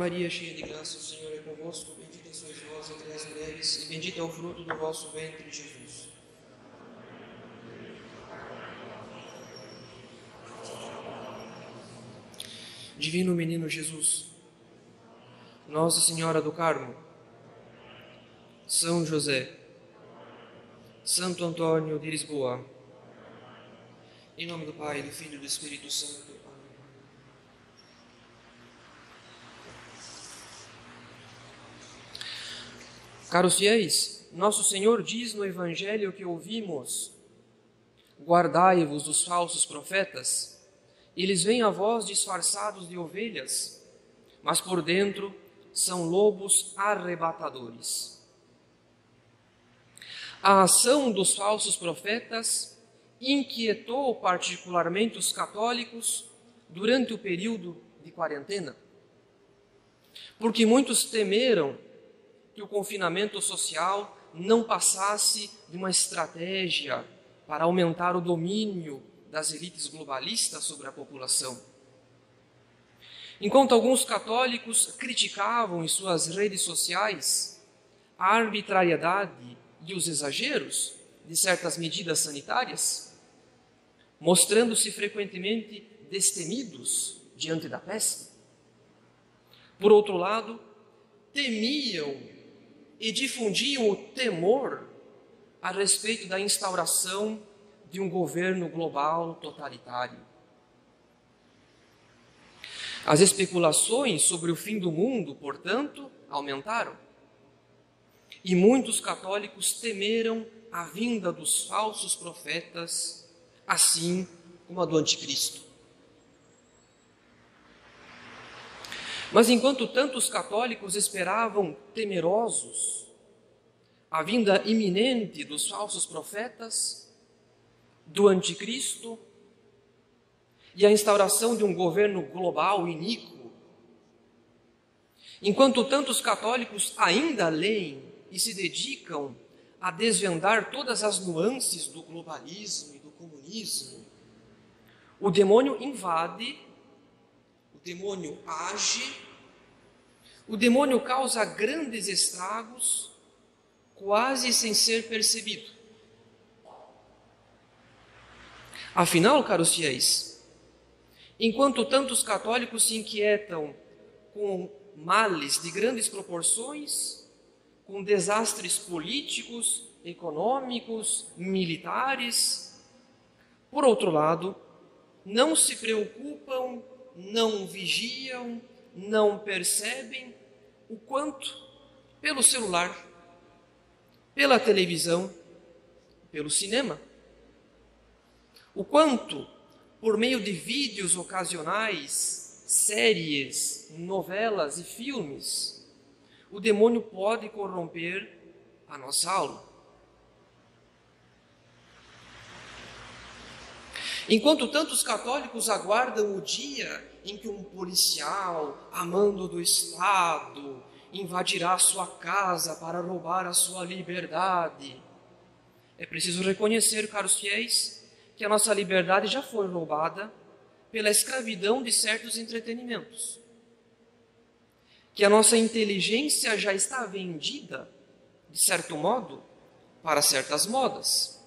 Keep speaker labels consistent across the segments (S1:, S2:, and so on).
S1: Maria, cheia de graça, o Senhor é convosco. Bendita sois vós entre as mulheres, e bendito é o fruto do vosso ventre, Jesus. Divino Menino Jesus, Nossa Senhora do Carmo, São José, Santo Antônio de Lisboa, em nome do Pai, do Filho e do Espírito Santo. Caros fiéis, Nosso Senhor diz no Evangelho que ouvimos: Guardai-vos dos falsos profetas. Eles vêm a vós disfarçados de ovelhas, mas por dentro são lobos arrebatadores. A ação dos falsos profetas inquietou particularmente os católicos durante o período de quarentena, porque muitos temeram que o confinamento social não passasse de uma estratégia para aumentar o domínio das elites globalistas sobre a população. Enquanto alguns católicos criticavam em suas redes sociais a arbitrariedade e os exageros de certas medidas sanitárias, mostrando-se frequentemente destemidos diante da peste. Por outro lado, temiam e difundiam o temor a respeito da instauração de um governo global totalitário. As especulações sobre o fim do mundo, portanto, aumentaram. E muitos católicos temeram a vinda dos falsos profetas, assim como a do anticristo. Mas enquanto tantos católicos esperavam temerosos a vinda iminente dos falsos profetas, do anticristo e a instauração de um governo global iníquo, enquanto tantos católicos ainda leem e se dedicam a desvendar todas as nuances do globalismo e do comunismo, o demônio invade, o demônio age, o demônio causa grandes estragos, quase sem ser percebido. Afinal, caros fiéis, enquanto tantos católicos se inquietam com males de grandes proporções, com desastres políticos, econômicos, militares, por outro lado, não se preocupam, não vigiam, não percebem o quanto? Pelo celular, pela televisão, pelo cinema, o quanto, por meio de vídeos ocasionais, séries, novelas e filmes, o demônio pode corromper a nossa alma. Enquanto tantos católicos aguardam o dia em que um policial, amando do Estado, invadirá sua casa para roubar a sua liberdade, é preciso reconhecer, caros fiéis, que a nossa liberdade já foi roubada pela escravidão de certos entretenimentos. Que a nossa inteligência já está vendida, de certo modo, para certas modas,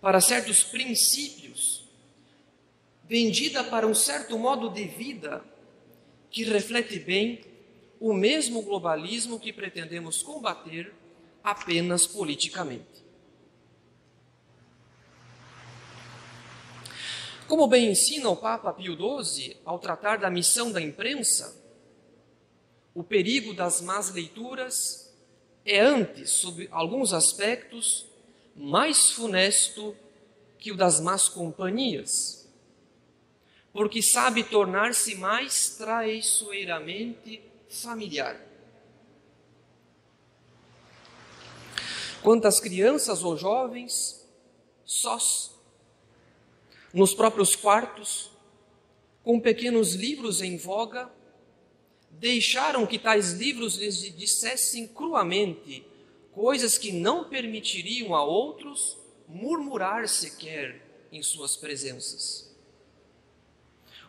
S1: para certos princípios, vendida para um certo modo de vida que reflete bem o mesmo globalismo que pretendemos combater apenas politicamente. Como bem ensina o Papa Pio XII ao tratar da missão da imprensa, o perigo das más leituras é antes, sob alguns aspectos, mais funesto que o das más companhias, porque sabe tornar-se mais traiçoeiramente familiar. Quantas crianças ou jovens, sós, nos próprios quartos, com pequenos livros em voga, deixaram que tais livros lhes dissessem cruamente coisas que não permitiriam a outros murmurar sequer em suas presenças.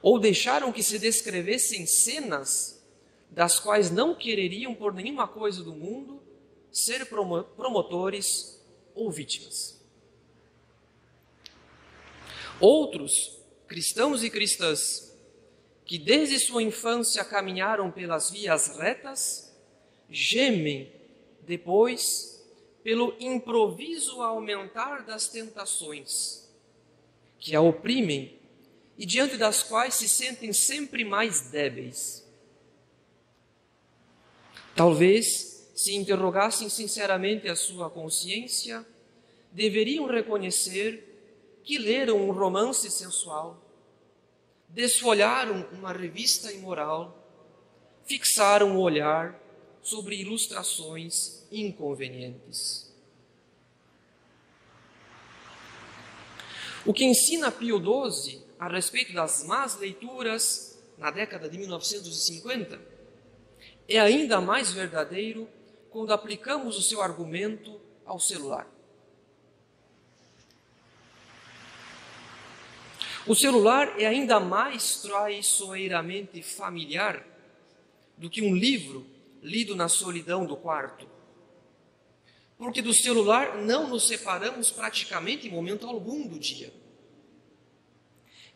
S1: Ou deixaram que se descrevessem cenas das quais não quereriam por nenhuma coisa do mundo ser promotores ou vítimas. Outros, cristãos e cristãs, que desde sua infância caminharam pelas vias retas, gemem depois pelo improviso aumentar das tentações que a oprimem e diante das quais se sentem sempre mais débeis. Talvez, se interrogassem sinceramente a sua consciência, deveriam reconhecer que leram um romance sensual, desfolharam uma revista imoral, fixaram o olhar sobre ilustrações inconvenientes. O que ensina Pio XII a respeito das más leituras na década de 1950 é ainda mais verdadeiro quando aplicamos o seu argumento ao celular. O celular é ainda mais traiçoeiramente familiar do que um livro lido na solidão do quarto. Porque do celular não nos separamos praticamente em momento algum do dia.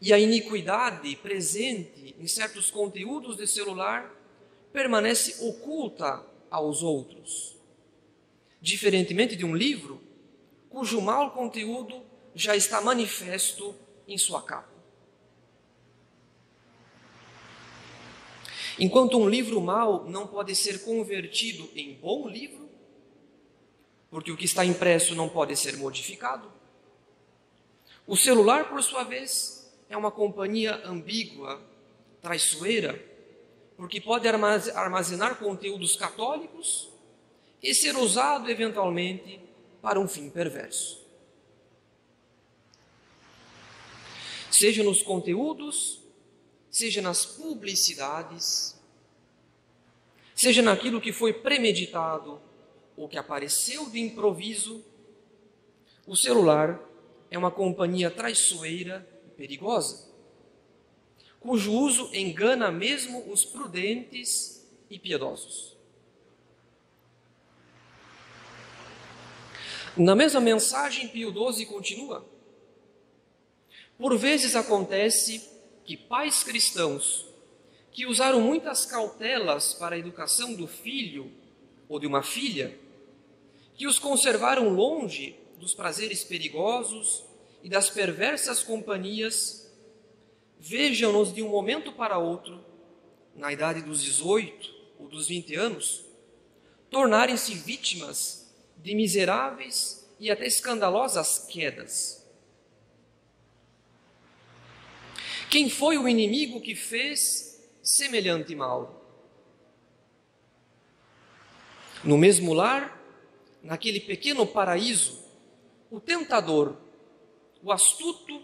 S1: E a iniquidade presente em certos conteúdos de celular permanece oculta aos outros. Diferentemente de um livro, cujo mau conteúdo já está manifesto em sua capa. Enquanto um livro mau não pode ser convertido em bom livro, porque o que está impresso não pode ser modificado, o celular, por sua vez, é uma companhia ambígua, traiçoeira, porque pode armazenar conteúdos católicos e ser usado eventualmente para um fim perverso. seja nos conteúdos, seja nas publicidades, seja naquilo que foi premeditado ou que apareceu de improviso, o celular é uma companhia traiçoeira perigosa, cujo uso engana mesmo os prudentes e piedosos. Na mesma mensagem, Pio XII continua: por vezes acontece que pais cristãos que usaram muitas cautelas para a educação do filho ou de uma filha, que os conservaram longe dos prazeres perigosos e das perversas companhias, vejam-nos de um momento para outro, na idade dos 18 ou dos 20 anos, tornarem-se vítimas de miseráveis e até escandalosas quedas Quem foi o inimigo que fez semelhante mal? No mesmo lar, naquele pequeno paraíso, o tentador, o astuto,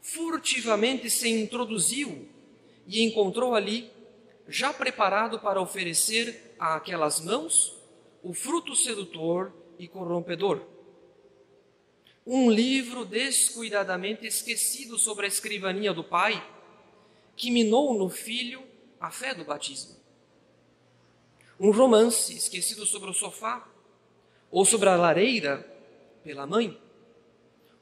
S1: furtivamente se introduziu e encontrou ali, já preparado para oferecer àquelas mãos, o fruto sedutor e corrompedor. Um livro descuidadamente esquecido sobre a escrivaninha do pai, que minou no filho a fé do batismo. Um romance esquecido sobre o sofá, ou sobre a lareira pela mãe,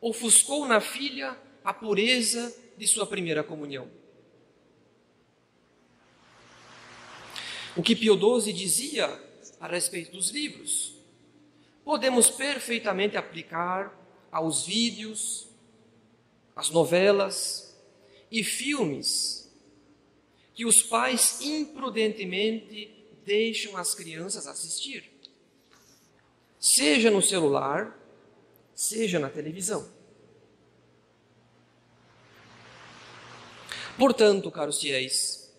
S1: ofuscou na filha a pureza de sua primeira comunhão. O que Pio XII dizia a respeito dos livros, podemos perfeitamente aplicar aos vídeos, às novelas e filmes que os pais imprudentemente deixam as crianças assistir, seja no celular, seja na televisão. Portanto, caros fiéis,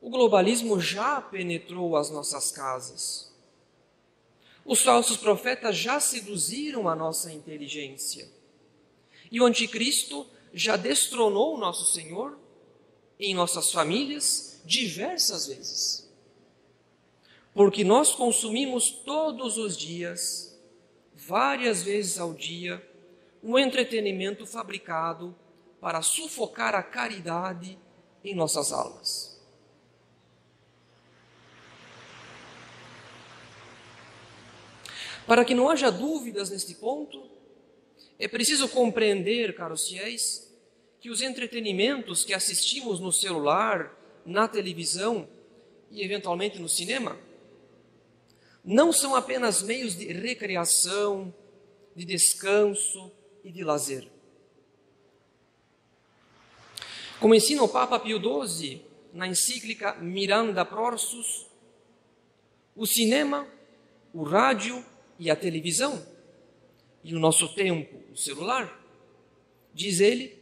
S1: o globalismo já penetrou as nossas casas os falsos profetas já seduziram a nossa inteligência. E o anticristo já destronou o nosso Senhor em nossas famílias diversas vezes. Porque nós consumimos todos os dias, várias vezes ao dia, um entretenimento fabricado para sufocar a caridade em nossas almas. Para que não haja dúvidas neste ponto, é preciso compreender, caros fiéis, que os entretenimentos que assistimos no celular, na televisão e eventualmente no cinema não são apenas meios de recreação, de descanso e de lazer. Como ensina o Papa Pio XII na encíclica Miranda Prorsus, o cinema, o rádio e a televisão, e o nosso tempo, o celular, diz ele,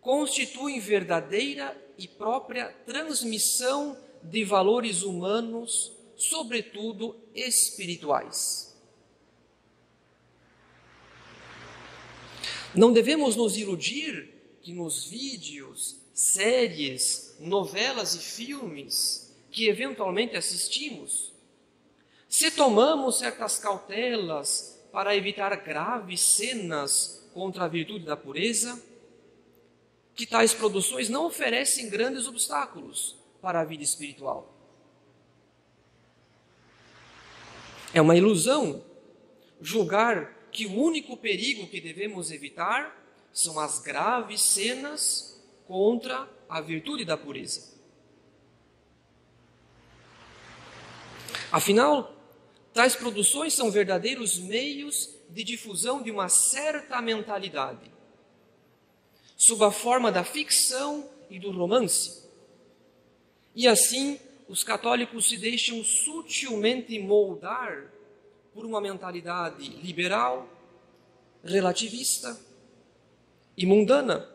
S1: constituem verdadeira e própria transmissão de valores humanos, sobretudo espirituais. Não devemos nos iludir que nos vídeos, séries, novelas e filmes que eventualmente assistimos, se tomamos certas cautelas para evitar graves cenas contra a virtude da pureza, que tais produções não oferecem grandes obstáculos para a vida espiritual. É uma ilusão julgar que o único perigo que devemos evitar são as graves cenas contra a virtude da pureza. Afinal, tais produções são verdadeiros meios de difusão de uma certa mentalidade, sob a forma da ficção e do romance. E assim, os católicos se deixam sutilmente moldar por uma mentalidade liberal, relativista e mundana.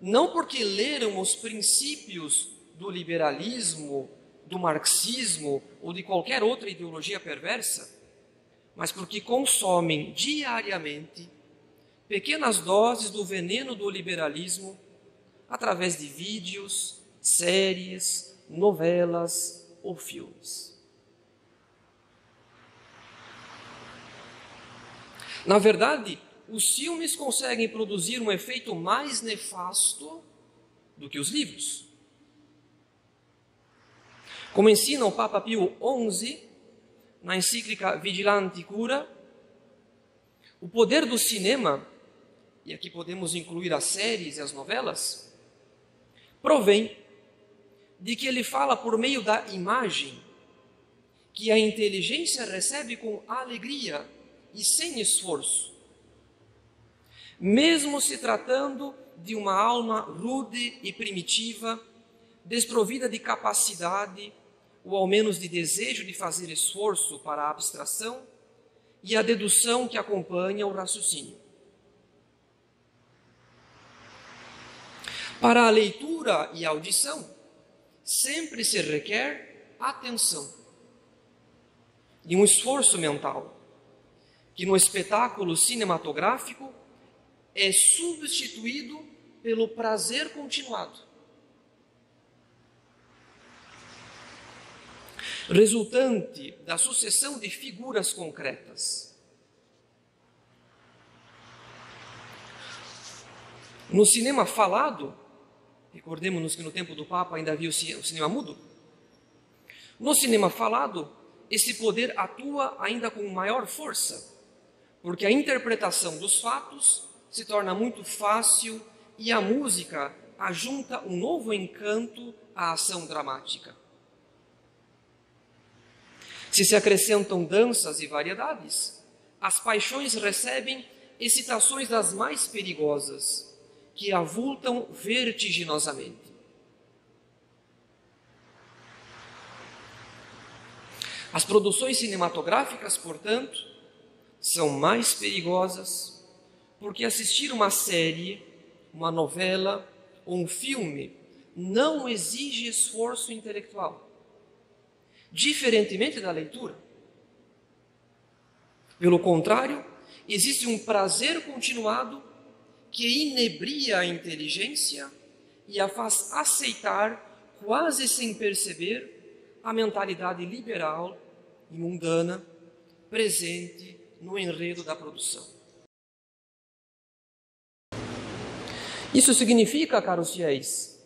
S1: Não porque leram os princípios do liberalismo, do marxismo ou de qualquer outra ideologia perversa, mas porque consomem diariamente pequenas doses do veneno do liberalismo através de vídeos, séries, novelas ou filmes. Na verdade, os filmes conseguem produzir um efeito mais nefasto do que os livros. Como ensina o Papa Pio XI na encíclica Vigilante Cura, o poder do cinema, e aqui podemos incluir as séries e as novelas, provém de que ele fala por meio da imagem que a inteligência recebe com alegria e sem esforço. Mesmo se tratando de uma alma rude e primitiva, desprovida de capacidade ou ao menos de desejo de fazer esforço para a abstração e a dedução que acompanha o raciocínio. Para a leitura e a audição, sempre se requer atenção e um esforço mental, que no espetáculo cinematográfico é substituído pelo prazer continuado. Resultante da sucessão de figuras concretas. No cinema falado, Recordemos-nos que no tempo do Papa ainda havia o cinema mudo. No cinema falado, esse poder atua ainda com maior força, porque a interpretação dos fatos se torna muito fácil e a música ajunta um novo encanto à ação dramática. Se se acrescentam danças e variedades, as paixões recebem excitações das mais perigosas que avultam vertiginosamente. As produções cinematográficas, portanto, são mais perigosas porque assistir uma série, uma novela ou um filme não exige esforço intelectual, diferentemente da leitura. Pelo contrário, existe um prazer continuado que inebria a inteligência e a faz aceitar, quase sem perceber, a mentalidade liberal e mundana presente no enredo da produção. Isso significa, caros fiéis,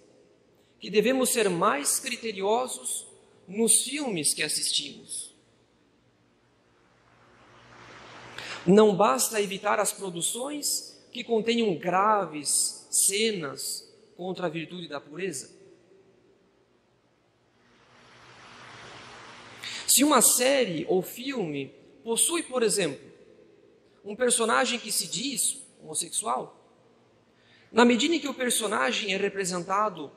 S1: que devemos ser mais criteriosos nos filmes que assistimos. Não basta evitar as produções que contenham graves cenas contra a virtude da pureza. Se uma série ou filme possui, por exemplo, um personagem que se diz homossexual, na medida em que o personagem é representado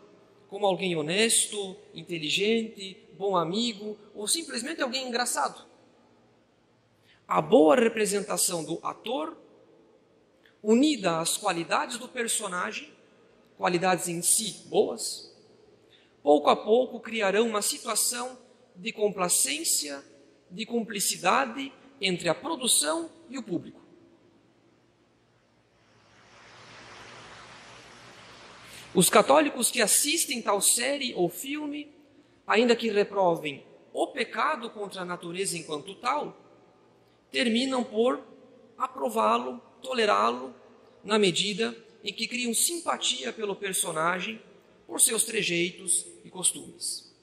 S1: como alguém honesto, inteligente, bom amigo ou simplesmente alguém engraçado, a boa representação do ator, unida às qualidades do personagem, qualidades em si boas, pouco a pouco criarão uma situação de complacência, de cumplicidade entre a produção e o público. Os católicos que assistem tal série ou filme, ainda que reprovem o pecado contra a natureza enquanto tal, terminam por aprová-lo, tolerá-lo, na medida em que criam simpatia pelo personagem por seus trejeitos e costumes.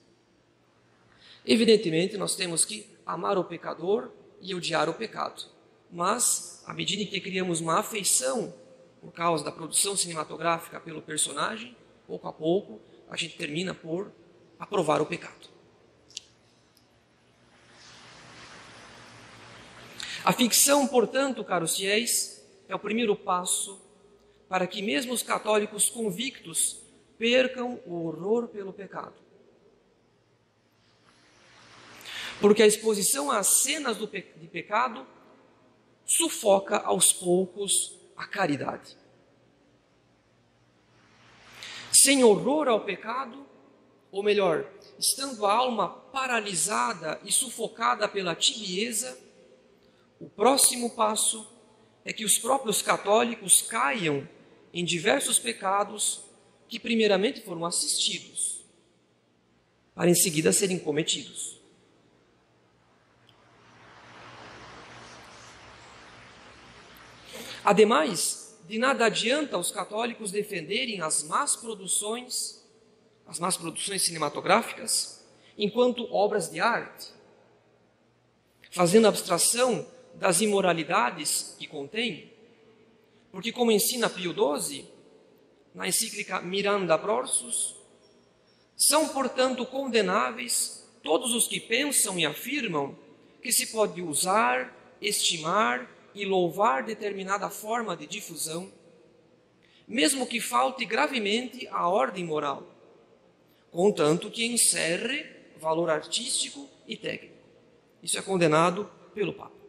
S1: Evidentemente, nós temos que amar o pecador e odiar o pecado, mas à medida em que criamos uma afeição por causa da produção cinematográfica pelo personagem, pouco a pouco a gente termina por aprovar o pecado. A ficção, portanto, caros fiéis, é o primeiro passo para que mesmo os católicos convictos percam o horror pelo pecado. Porque a exposição às cenas de pecado sufoca aos poucos a caridade. Sem horror ao pecado, ou melhor, estando a alma paralisada e sufocada pela tibieza, o próximo passo é que os próprios católicos caiam em diversos pecados que primeiramente foram assistidos, para em seguida serem cometidos. Ademais, de nada adianta os católicos defenderem as más produções, as más produções cinematográficas, enquanto obras de arte, fazendo abstração das imoralidades que contém, porque, como ensina Pio XII, na encíclica Miranda Prorsus, são, portanto, condenáveis todos os que pensam e afirmam que se pode usar, estimar e louvar determinada forma de difusão, mesmo que falte gravemente à ordem moral, contanto que encerre valor artístico e técnico. Isso é condenado pelo Papa.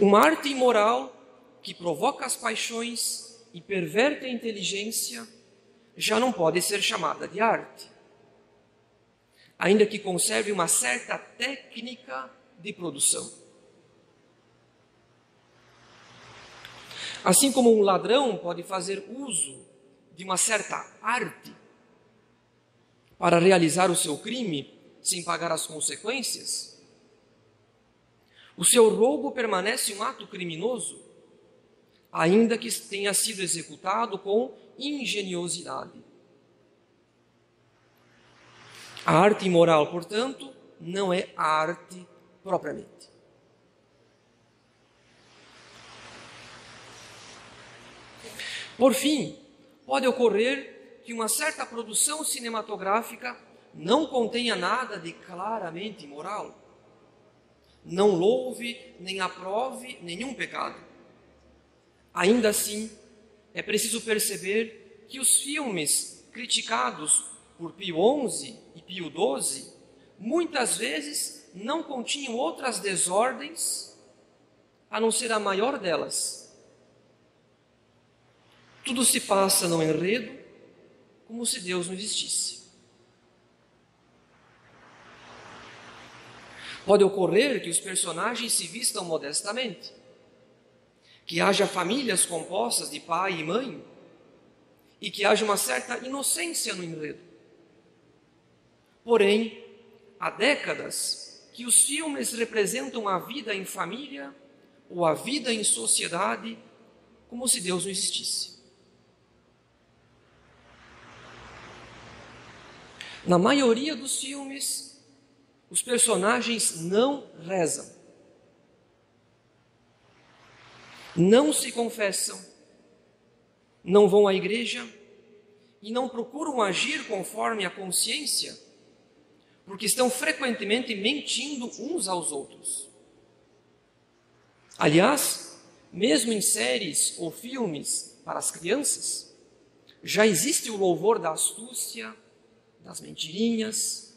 S1: Uma arte imoral que provoca as paixões e perverte a inteligência já não pode ser chamada de arte, ainda que conserve uma certa técnica de produção. Assim como um ladrão pode fazer uso de uma certa arte para realizar o seu crime sem pagar as consequências, o seu roubo permanece um ato criminoso, ainda que tenha sido executado com engenhosidade. A arte imoral, portanto, não é arte propriamente. Por fim, pode ocorrer que uma certa produção cinematográfica não contenha nada de claramente imoral não louve nem aprove nenhum pecado. Ainda assim, é preciso perceber que os filmes criticados por Pio XI e Pio XII muitas vezes não continham outras desordens a não ser a maior delas. Tudo se passa no enredo como se Deus não existisse. Pode ocorrer que os personagens se vistam modestamente, que haja famílias compostas de pai e mãe, e que haja uma certa inocência no enredo. Porém, há décadas que os filmes representam a vida em família ou a vida em sociedade como se Deus não existisse. Na maioria dos filmes, os personagens não rezam, não se confessam, não vão à igreja e não procuram agir conforme a consciência, porque estão frequentemente mentindo uns aos outros. Aliás, mesmo em séries ou filmes para as crianças, já existe o louvor da astúcia, das mentirinhas,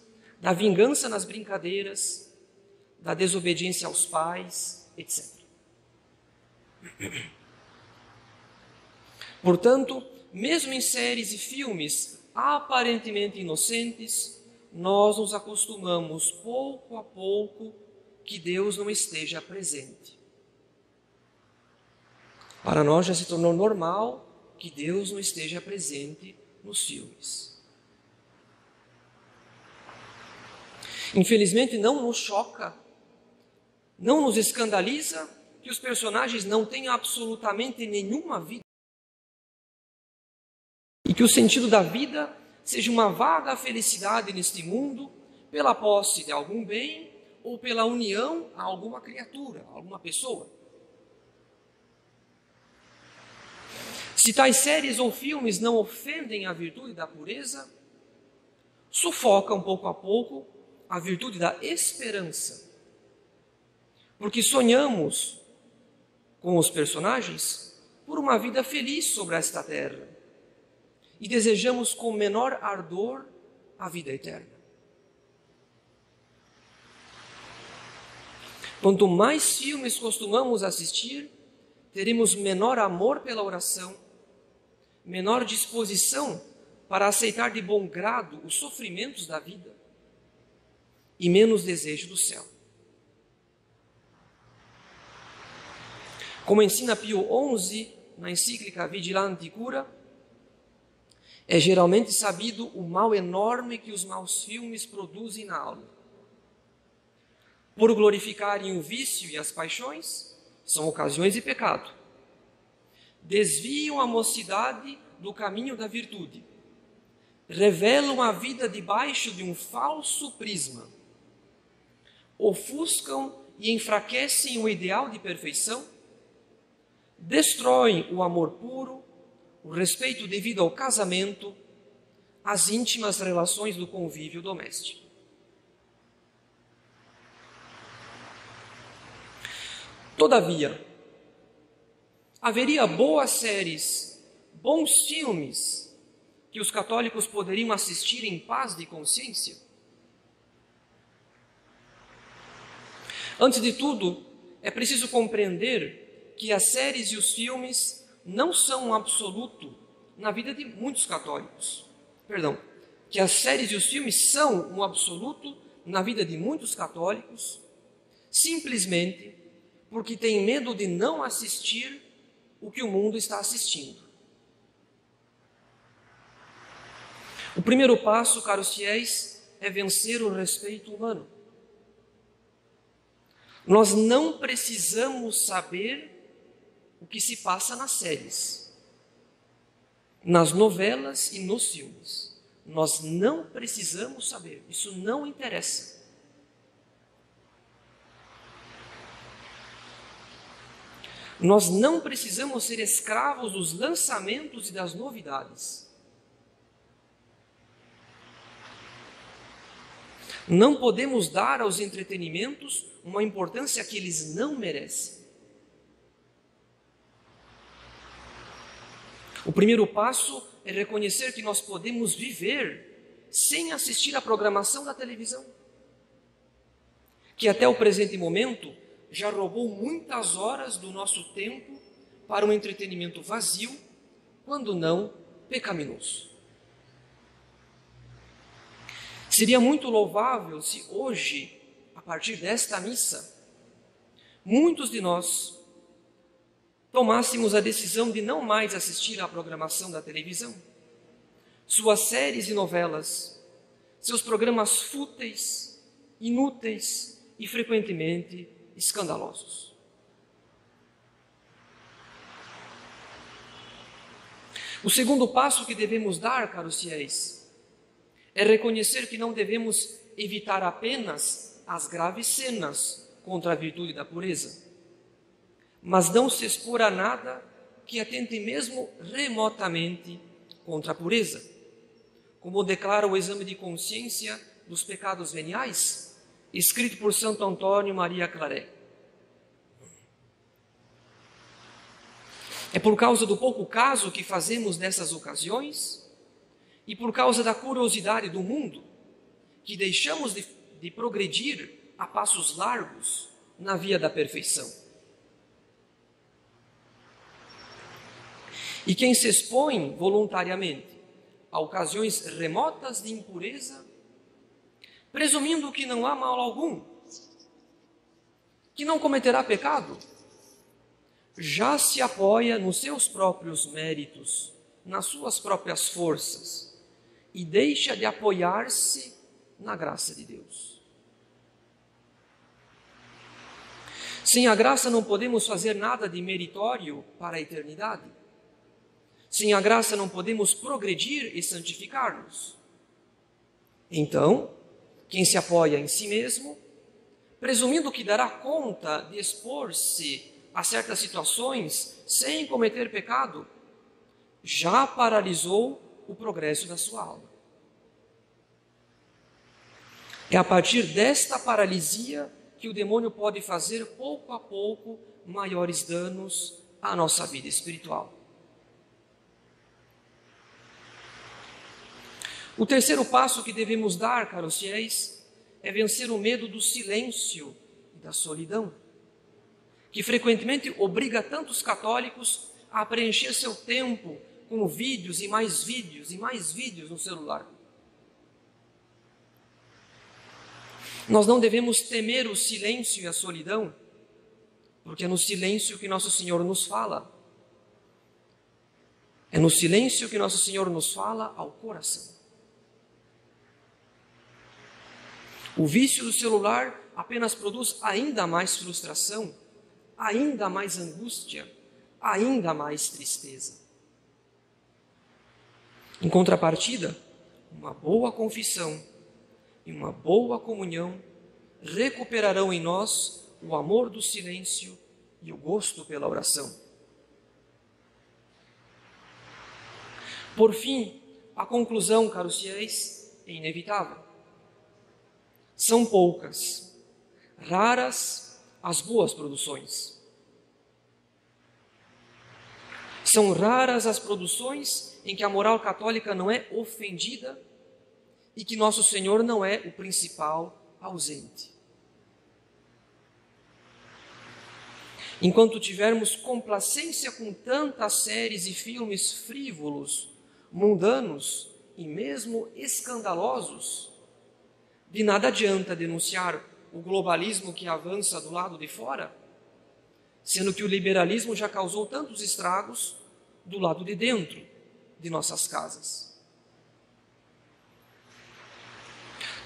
S1: da vingança nas brincadeiras, da desobediência aos pais, etc. Portanto, mesmo em séries e filmes aparentemente inocentes, nós nos acostumamos pouco a pouco que Deus não esteja presente. Para nós já se tornou normal que Deus não esteja presente nos filmes. Infelizmente, não nos choca, não nos escandaliza que os personagens não tenham absolutamente nenhuma vida e que o sentido da vida seja uma vaga felicidade neste mundo pela posse de algum bem ou pela união a alguma criatura, a alguma pessoa. Se tais séries ou filmes não ofendem a virtude da pureza, sufocam pouco a pouco a virtude da esperança. Porque sonhamos com os personagens por uma vida feliz sobre esta terra e desejamos com menor ardor a vida eterna. Quanto mais filmes costumamos assistir, teremos menor amor pela oração, menor disposição para aceitar de bom grado os sofrimentos da vida e menos desejo do céu. Como ensina Pio XI na encíclica Vigilante Cura, é geralmente sabido o mal enorme que os maus filmes produzem na alma. Por glorificarem o vício e as paixões, são ocasiões de pecado. Desviam a mocidade do caminho da virtude. Revelam a vida debaixo de um falso prisma ofuscam e enfraquecem o ideal de perfeição, destroem o amor puro, o respeito devido ao casamento, as íntimas relações do convívio doméstico. Todavia, haveria boas séries, bons filmes que os católicos poderiam assistir em paz de consciência? Antes de tudo, é preciso compreender que as séries e os filmes não são um absoluto na vida de muitos católicos. Perdão, que as séries e os filmes são um absoluto na vida de muitos católicos, simplesmente porque têm medo de não assistir o que o mundo está assistindo. O primeiro passo, caros fiéis, é vencer o respeito humano. Nós não precisamos saber o que se passa nas séries, nas novelas e nos filmes. Nós não precisamos saber, isso não interessa. Nós não precisamos ser escravos dos lançamentos e das novidades. Não podemos dar aos entretenimentos uma importância que eles não merecem. O primeiro passo é reconhecer que nós podemos viver sem assistir à programação da televisão, que até o presente momento já roubou muitas horas do nosso tempo para um entretenimento vazio, quando não pecaminoso. Seria muito louvável se hoje, a partir desta missa, muitos de nós tomássemos a decisão de não mais assistir à programação da televisão, suas séries e novelas, seus programas fúteis, inúteis e frequentemente escandalosos. O segundo passo que devemos dar, caros fiéis, é reconhecer que não devemos evitar apenas as graves cenas contra a virtude da pureza, mas não se expor a nada que atente mesmo remotamente contra a pureza, como declara o exame de consciência dos pecados veniais, escrito por Santo Antônio Maria Claret. É por causa do pouco caso que fazemos nessas ocasiões e por causa da curiosidade do mundo que deixamos de, de progredir a passos largos na via da perfeição. E quem se expõe voluntariamente a ocasiões remotas de impureza, presumindo que não há mal algum, que não cometerá pecado, já se apoia nos seus próprios méritos, nas suas próprias forças, e deixa de apoiar-se na graça de Deus. Sem a graça não podemos fazer nada de meritório para a eternidade. Sem a graça não podemos progredir e santificar-nos. Então, quem se apoia em si mesmo, presumindo que dará conta de expor-se a certas situações sem cometer pecado, já paralisou o progresso da sua alma. É a partir desta paralisia que o demônio pode fazer pouco a pouco maiores danos à nossa vida espiritual. O terceiro passo que devemos dar, caros fiéis, é vencer o medo do silêncio e da solidão, que frequentemente obriga tantos católicos a preencher seu tempo com vídeos e mais vídeos e mais vídeos no celular. Nós não devemos temer o silêncio e a solidão, porque é no silêncio que nosso Senhor nos fala. É no silêncio que nosso Senhor nos fala ao coração. O vício do celular apenas produz ainda mais frustração, ainda mais angústia, ainda mais tristeza. Em contrapartida, uma boa confissão e uma boa comunhão recuperarão em nós o amor do silêncio e o gosto pela oração. Por fim, a conclusão, caros fiéis, é inevitável. São poucas, raras as boas produções. São raras as produções em que a moral católica não é ofendida e que nosso Senhor não é o principal ausente. Enquanto tivermos complacência com tantas séries e filmes frívolos, mundanos e mesmo escandalosos, de nada adianta denunciar o globalismo que avança do lado de fora, sendo que o liberalismo já causou tantos estragos do lado de dentro de nossas casas.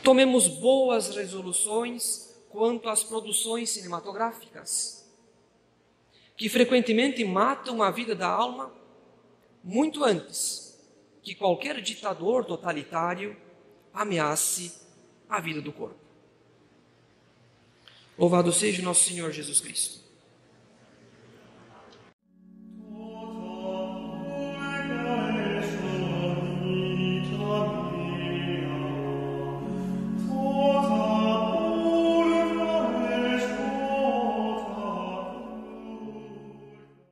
S1: Tomemos boas resoluções quanto às produções cinematográficas, que frequentemente matam a vida da alma muito antes que qualquer ditador totalitário ameace a vida do corpo. Louvado seja nosso Senhor Jesus Cristo.